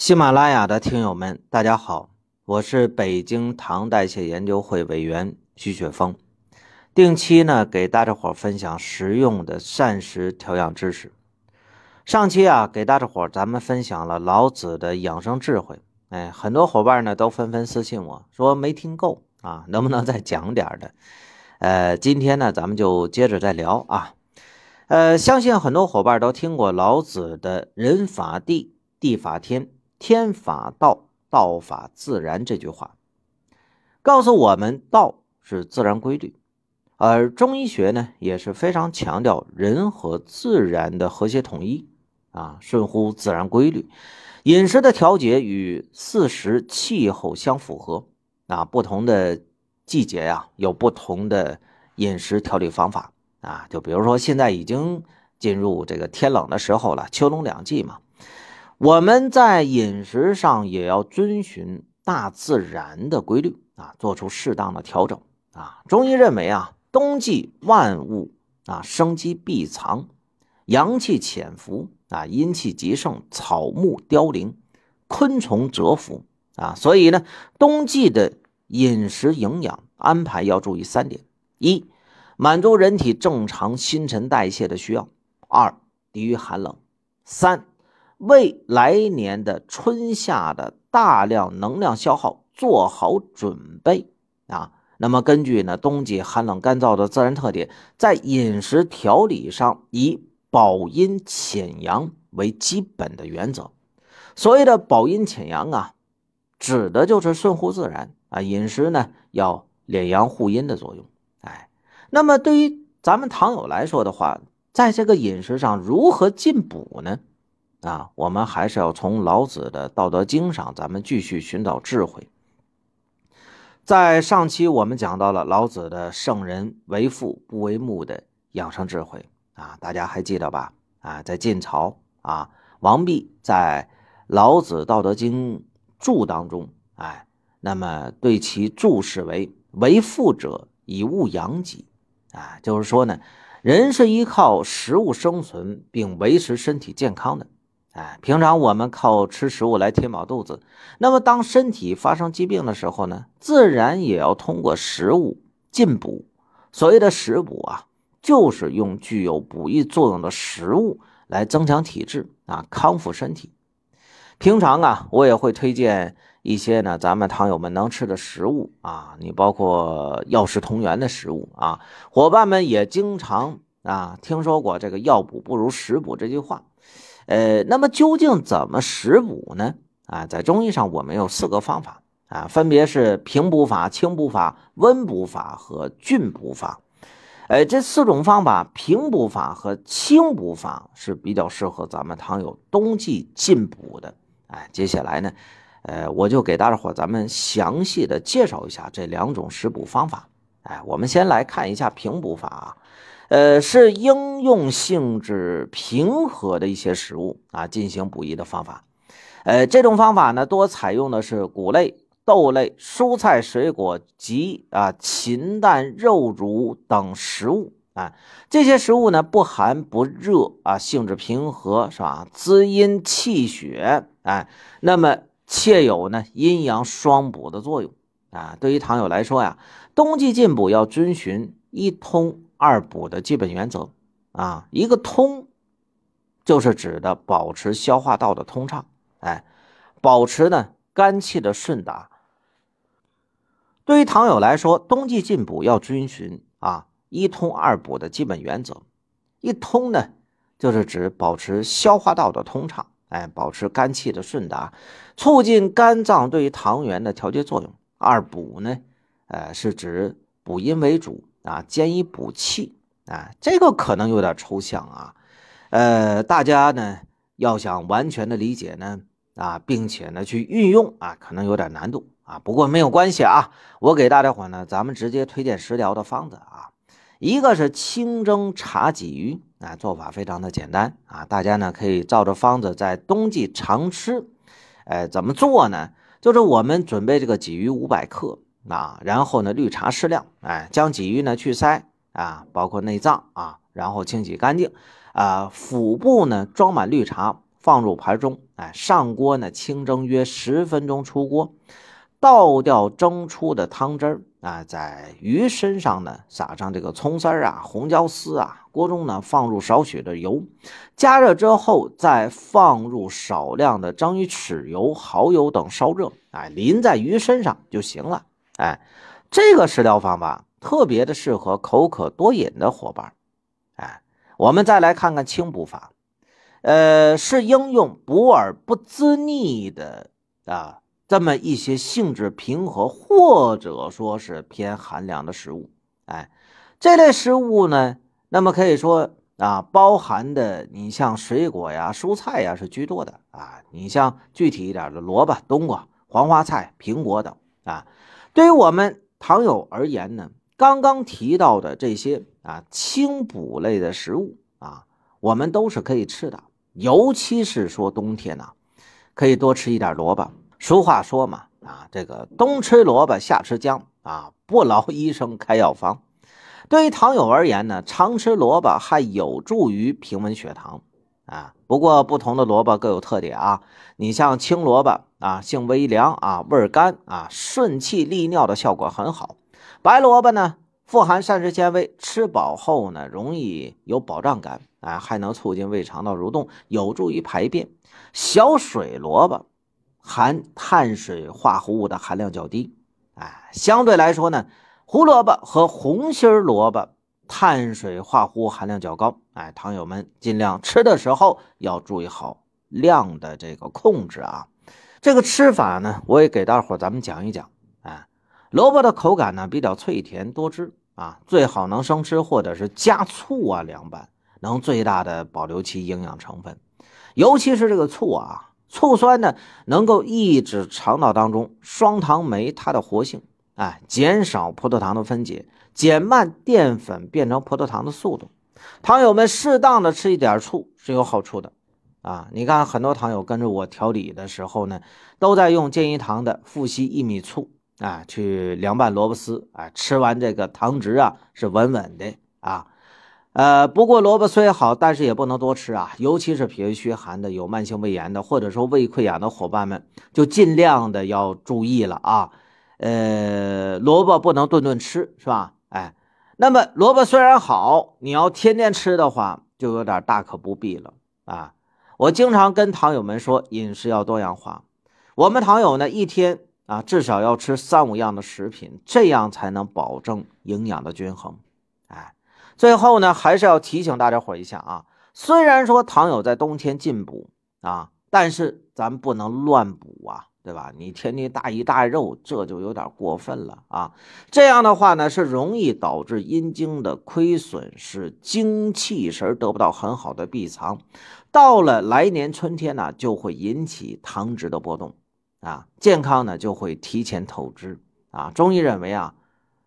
喜马拉雅的听友们，大家好，我是北京糖代谢研究会委员徐雪峰，定期呢给大家伙分享实用的膳食调养知识。上期啊，给大家伙咱们分享了老子的养生智慧，哎，很多伙伴呢都纷纷私信我说没听够啊，能不能再讲点的？呃，今天呢，咱们就接着再聊啊。呃，相信很多伙伴都听过老子的“人法地，地法天”。天法道，道法自然这句话，告诉我们道是自然规律，而中医学呢也是非常强调人和自然的和谐统一啊，顺乎自然规律。饮食的调节与四时气候相符合啊，不同的季节呀有不同的饮食调理方法啊，就比如说现在已经进入这个天冷的时候了，秋冬两季嘛。我们在饮食上也要遵循大自然的规律啊，做出适当的调整啊。中医认为啊，冬季万物啊生机闭藏，阳气潜伏啊，阴气极盛，草木凋零，昆虫蛰伏啊。所以呢，冬季的饮食营养安排要注意三点：一、满足人体正常新陈代谢的需要；二、抵御寒冷；三。为来年的春夏的大量能量消耗做好准备啊！那么根据呢冬季寒冷干燥的自然特点，在饮食调理上以保阴潜阳为基本的原则。所谓的保阴潜阳啊，指的就是顺乎自然啊，饮食呢要敛阳护阴的作用。哎，那么对于咱们糖友来说的话，在这个饮食上如何进补呢？啊，我们还是要从老子的《道德经》上，咱们继续寻找智慧。在上期我们讲到了老子的“圣人为父不为目”的养生智慧啊，大家还记得吧？啊，在晋朝啊，王弼在《老子道德经注》当中，哎，那么对其注释为“为父者，以物养己”，啊，就是说呢，人是依靠食物生存并维持身体健康的。哎，平常我们靠吃食物来填饱肚子，那么当身体发生疾病的时候呢，自然也要通过食物进补。所谓的食补啊，就是用具有补益作用的食物来增强体质啊，康复身体。平常啊，我也会推荐一些呢，咱们糖友们能吃的食物啊，你包括药食同源的食物啊。伙伴们也经常啊听说过这个“药补不如食补”这句话。呃，那么究竟怎么食补呢？啊，在中医上我们有四个方法啊，分别是平补法、清补法、温补法和峻补法。呃，这四种方法，平补法和清补法是比较适合咱们糖友冬季进补的。哎，接下来呢，呃，我就给大家伙咱们详细的介绍一下这两种食补方法。哎，我们先来看一下平补法啊。呃，是应用性质平和的一些食物啊，进行补益的方法。呃，这种方法呢，多采用的是谷类、豆类、蔬菜、水果及啊禽蛋、肉乳等食物啊。这些食物呢，不寒不热啊，性质平和，是吧？滋阴气血，啊，那么且有呢阴阳双补的作用啊。对于糖友来说呀，冬季进补要遵循一通。二补的基本原则啊，一个通，就是指的保持消化道的通畅，哎，保持呢肝气的顺达。对于糖友来说，冬季进补要遵循啊一通二补的基本原则。一通呢，就是指保持消化道的通畅，哎，保持肝气的顺达，促进肝脏对于糖原的调节作用。二补呢，呃，是指补阴为主。啊，兼以补气啊，这个可能有点抽象啊，呃，大家呢要想完全的理解呢，啊，并且呢去运用啊，可能有点难度啊。不过没有关系啊，我给大家伙呢，咱们直接推荐食疗的方子啊，一个是清蒸茶鲫鱼啊，做法非常的简单啊，大家呢可以照着方子在冬季常吃，哎，怎么做呢？就是我们准备这个鲫鱼五百克。啊，然后呢，绿茶适量，哎，将鲫鱼呢去鳃啊，包括内脏啊，然后清洗干净，啊，腹部呢装满绿茶，放入盘中，哎，上锅呢，清蒸约十分钟，出锅，倒掉蒸出的汤汁儿啊，在鱼身上呢撒上这个葱丝儿啊、红椒丝啊，锅中呢放入少许的油，加热之后再放入少量的章鱼豉油、蚝油等烧热，哎，淋在鱼身上就行了。哎，这个食疗方法特别的适合口渴多饮的伙伴。哎，我们再来看看清补法。呃，是应用补而不滋腻的啊，这么一些性质平和或者说是偏寒凉的食物。哎，这类食物呢，那么可以说啊，包含的你像水果呀、蔬菜呀是居多的啊。你像具体一点的萝卜、冬瓜、黄花菜、苹果等啊。对于我们糖友而言呢，刚刚提到的这些啊清补类的食物啊，我们都是可以吃的。尤其是说冬天呢，可以多吃一点萝卜。俗话说嘛，啊，这个冬吃萝卜夏吃姜啊，不劳医生开药方。对于糖友而言呢，常吃萝卜还有助于平稳血糖啊。不过不同的萝卜各有特点啊，你像青萝卜啊，性微凉啊，味儿甘啊，顺气利尿的效果很好。白萝卜呢？富含膳食纤维，吃饱后呢，容易有饱胀感，啊，还能促进胃肠道蠕动，有助于排便。小水萝卜含碳水化合物的含量较低，哎，相对来说呢，胡萝卜和红心萝卜碳水化合物含量较高，哎，糖友们尽量吃的时候要注意好量的这个控制啊。这个吃法呢，我也给大伙咱们讲一讲，哎，萝卜的口感呢比较脆甜多汁。啊，最好能生吃或者是加醋啊凉拌，能最大的保留其营养成分。尤其是这个醋啊，醋酸呢能够抑制肠道当中双糖酶它的活性，哎，减少葡萄糖的分解，减慢淀粉变成葡萄糖的速度。糖友们适当的吃一点醋是有好处的啊。你看很多糖友跟着我调理的时候呢，都在用健怡堂的富硒薏米醋。啊，去凉拌萝卜丝，啊，吃完这个糖值啊是稳稳的啊，呃，不过萝卜虽好，但是也不能多吃啊，尤其是脾胃虚寒的、有慢性胃炎的，或者说胃溃疡的伙伴们，就尽量的要注意了啊。呃，萝卜不能顿顿吃，是吧？哎，那么萝卜虽然好，你要天天吃的话，就有点大可不必了啊。我经常跟糖友们说，饮食要多样化。我们糖友呢，一天。啊，至少要吃三五样的食品，这样才能保证营养的均衡。哎，最后呢，还是要提醒大家伙一下啊，虽然说糖友在冬天进补啊，但是咱不能乱补啊，对吧？你天天大鱼大肉，这就有点过分了啊。这样的话呢，是容易导致阴经的亏损，使精气神得不到很好的闭藏，到了来年春天呢，就会引起糖脂的波动。啊，健康呢就会提前透支啊。中医认为啊，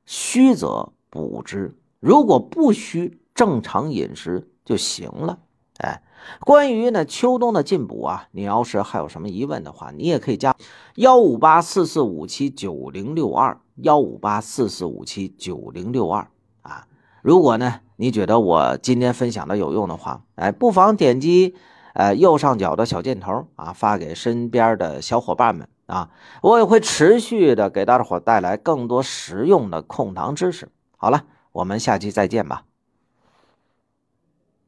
虚则补之，如果不虚，正常饮食就行了。哎，关于呢秋冬的进补啊，你要是还有什么疑问的话，你也可以加幺五八四四五七九零六二幺五八四四五七九零六二啊。如果呢你觉得我今天分享的有用的话，哎，不妨点击。呃，右上角的小箭头啊，发给身边的小伙伴们啊，我也会持续的给大家伙带来更多实用的控糖知识。好了，我们下期再见吧。